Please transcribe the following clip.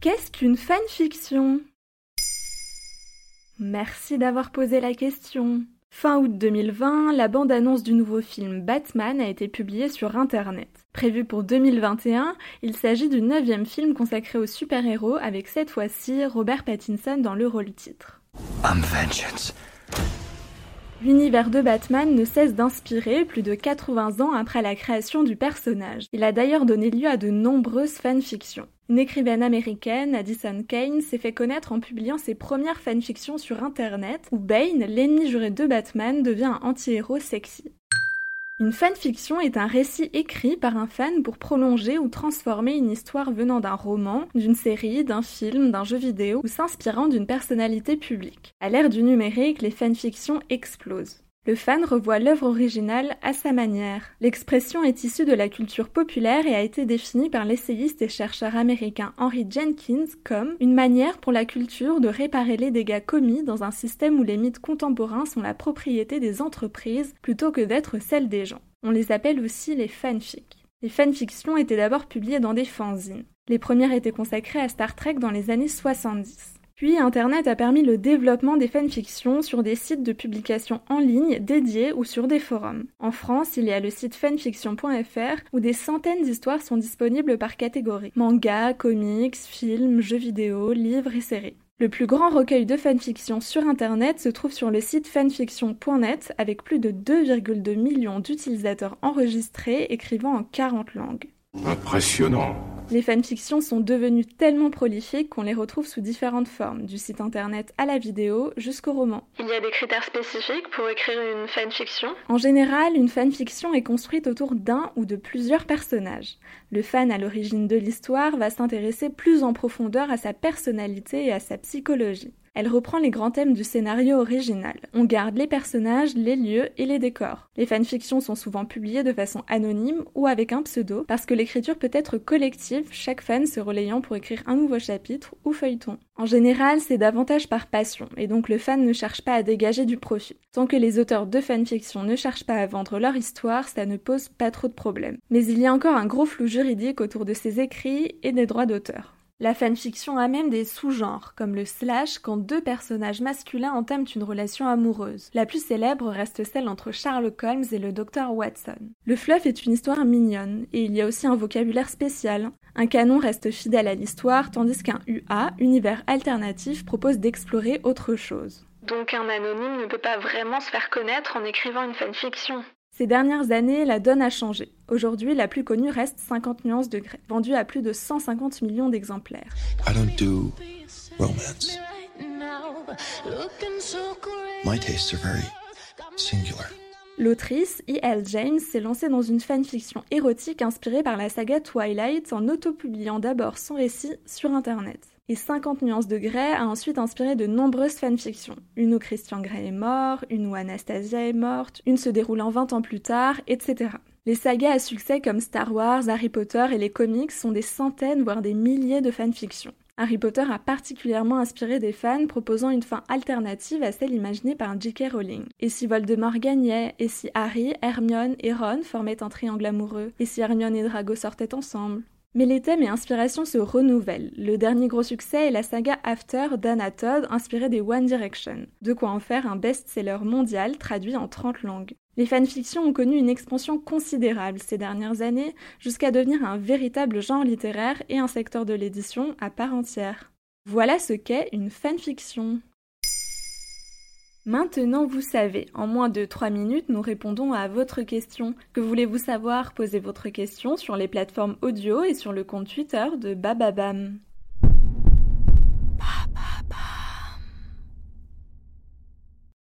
Qu'est-ce qu'une fanfiction? Merci d'avoir posé la question. Fin août 2020, la bande-annonce du nouveau film Batman a été publiée sur Internet. Prévu pour 2021, il s'agit du neuvième film consacré aux super-héros avec cette fois-ci Robert Pattinson dans le rôle titre. L'univers de Batman ne cesse d'inspirer plus de 80 ans après la création du personnage. Il a d'ailleurs donné lieu à de nombreuses fanfictions. Une écrivaine américaine, Addison Kane, s'est fait connaître en publiant ses premières fanfictions sur internet où Bane, l'ennemi juré de Batman, devient un anti-héros sexy. Une fanfiction est un récit écrit par un fan pour prolonger ou transformer une histoire venant d'un roman, d'une série, d'un film, d'un jeu vidéo ou s'inspirant d'une personnalité publique. À l'ère du numérique, les fanfictions explosent. Le fan revoit l'œuvre originale à sa manière. L'expression est issue de la culture populaire et a été définie par l'essayiste et chercheur américain Henry Jenkins comme une manière pour la culture de réparer les dégâts commis dans un système où les mythes contemporains sont la propriété des entreprises plutôt que d'être celle des gens. On les appelle aussi les fanfics. Les fanfictions étaient d'abord publiées dans des fanzines. Les premières étaient consacrées à Star Trek dans les années 70. Puis Internet a permis le développement des fanfictions sur des sites de publication en ligne dédiés ou sur des forums. En France, il y a le site fanfiction.fr où des centaines d'histoires sont disponibles par catégorie. Manga, comics, films, jeux vidéo, livres et séries. Le plus grand recueil de fanfiction sur Internet se trouve sur le site fanfiction.net avec plus de 2,2 millions d'utilisateurs enregistrés écrivant en 40 langues. Impressionnant. Les fanfictions sont devenues tellement prolifiques qu'on les retrouve sous différentes formes, du site internet à la vidéo jusqu'au roman. Il y a des critères spécifiques pour écrire une fanfiction? En général, une fanfiction est construite autour d'un ou de plusieurs personnages. Le fan à l'origine de l'histoire va s'intéresser plus en profondeur à sa personnalité et à sa psychologie. Elle reprend les grands thèmes du scénario original. On garde les personnages, les lieux et les décors. Les fanfictions sont souvent publiées de façon anonyme ou avec un pseudo parce que l'écriture peut être collective, chaque fan se relayant pour écrire un nouveau chapitre ou feuilleton. En général, c'est davantage par passion et donc le fan ne cherche pas à dégager du profit. Tant que les auteurs de fanfiction ne cherchent pas à vendre leur histoire, ça ne pose pas trop de problèmes. Mais il y a encore un gros flou juridique autour de ces écrits et des droits d'auteur. La fanfiction a même des sous-genres, comme le slash quand deux personnages masculins entament une relation amoureuse. La plus célèbre reste celle entre Sherlock Holmes et le docteur Watson. Le fluff est une histoire mignonne, et il y a aussi un vocabulaire spécial. Un canon reste fidèle à l'histoire, tandis qu'un UA, univers alternatif, propose d'explorer autre chose. Donc un anonyme ne peut pas vraiment se faire connaître en écrivant une fanfiction. Ces dernières années, la donne a changé. Aujourd'hui, la plus connue reste 50 nuances de vendue à plus de 150 millions d'exemplaires. L'autrice, E.L. James, s'est lancée dans une fanfiction érotique inspirée par la saga Twilight en autopubliant d'abord son récit sur Internet et 50 nuances de Grey a ensuite inspiré de nombreuses fanfictions. Une où Christian Grey est mort, une où Anastasia est morte, une se déroulant 20 ans plus tard, etc. Les sagas à succès comme Star Wars, Harry Potter et les comics sont des centaines voire des milliers de fanfictions. Harry Potter a particulièrement inspiré des fans proposant une fin alternative à celle imaginée par J.K. Rowling. Et si Voldemort gagnait? Et si Harry, Hermione et Ron formaient un triangle amoureux? Et si Hermione et Drago sortaient ensemble? Mais les thèmes et inspirations se renouvellent. Le dernier gros succès est la saga After d'Anna Todd, inspirée des One Direction. De quoi en faire un best-seller mondial traduit en 30 langues. Les fanfictions ont connu une expansion considérable ces dernières années, jusqu'à devenir un véritable genre littéraire et un secteur de l'édition à part entière. Voilà ce qu'est une fanfiction. Maintenant vous savez, en moins de 3 minutes, nous répondons à votre question. Que voulez-vous savoir? Posez votre question sur les plateformes audio et sur le compte Twitter de Bababam.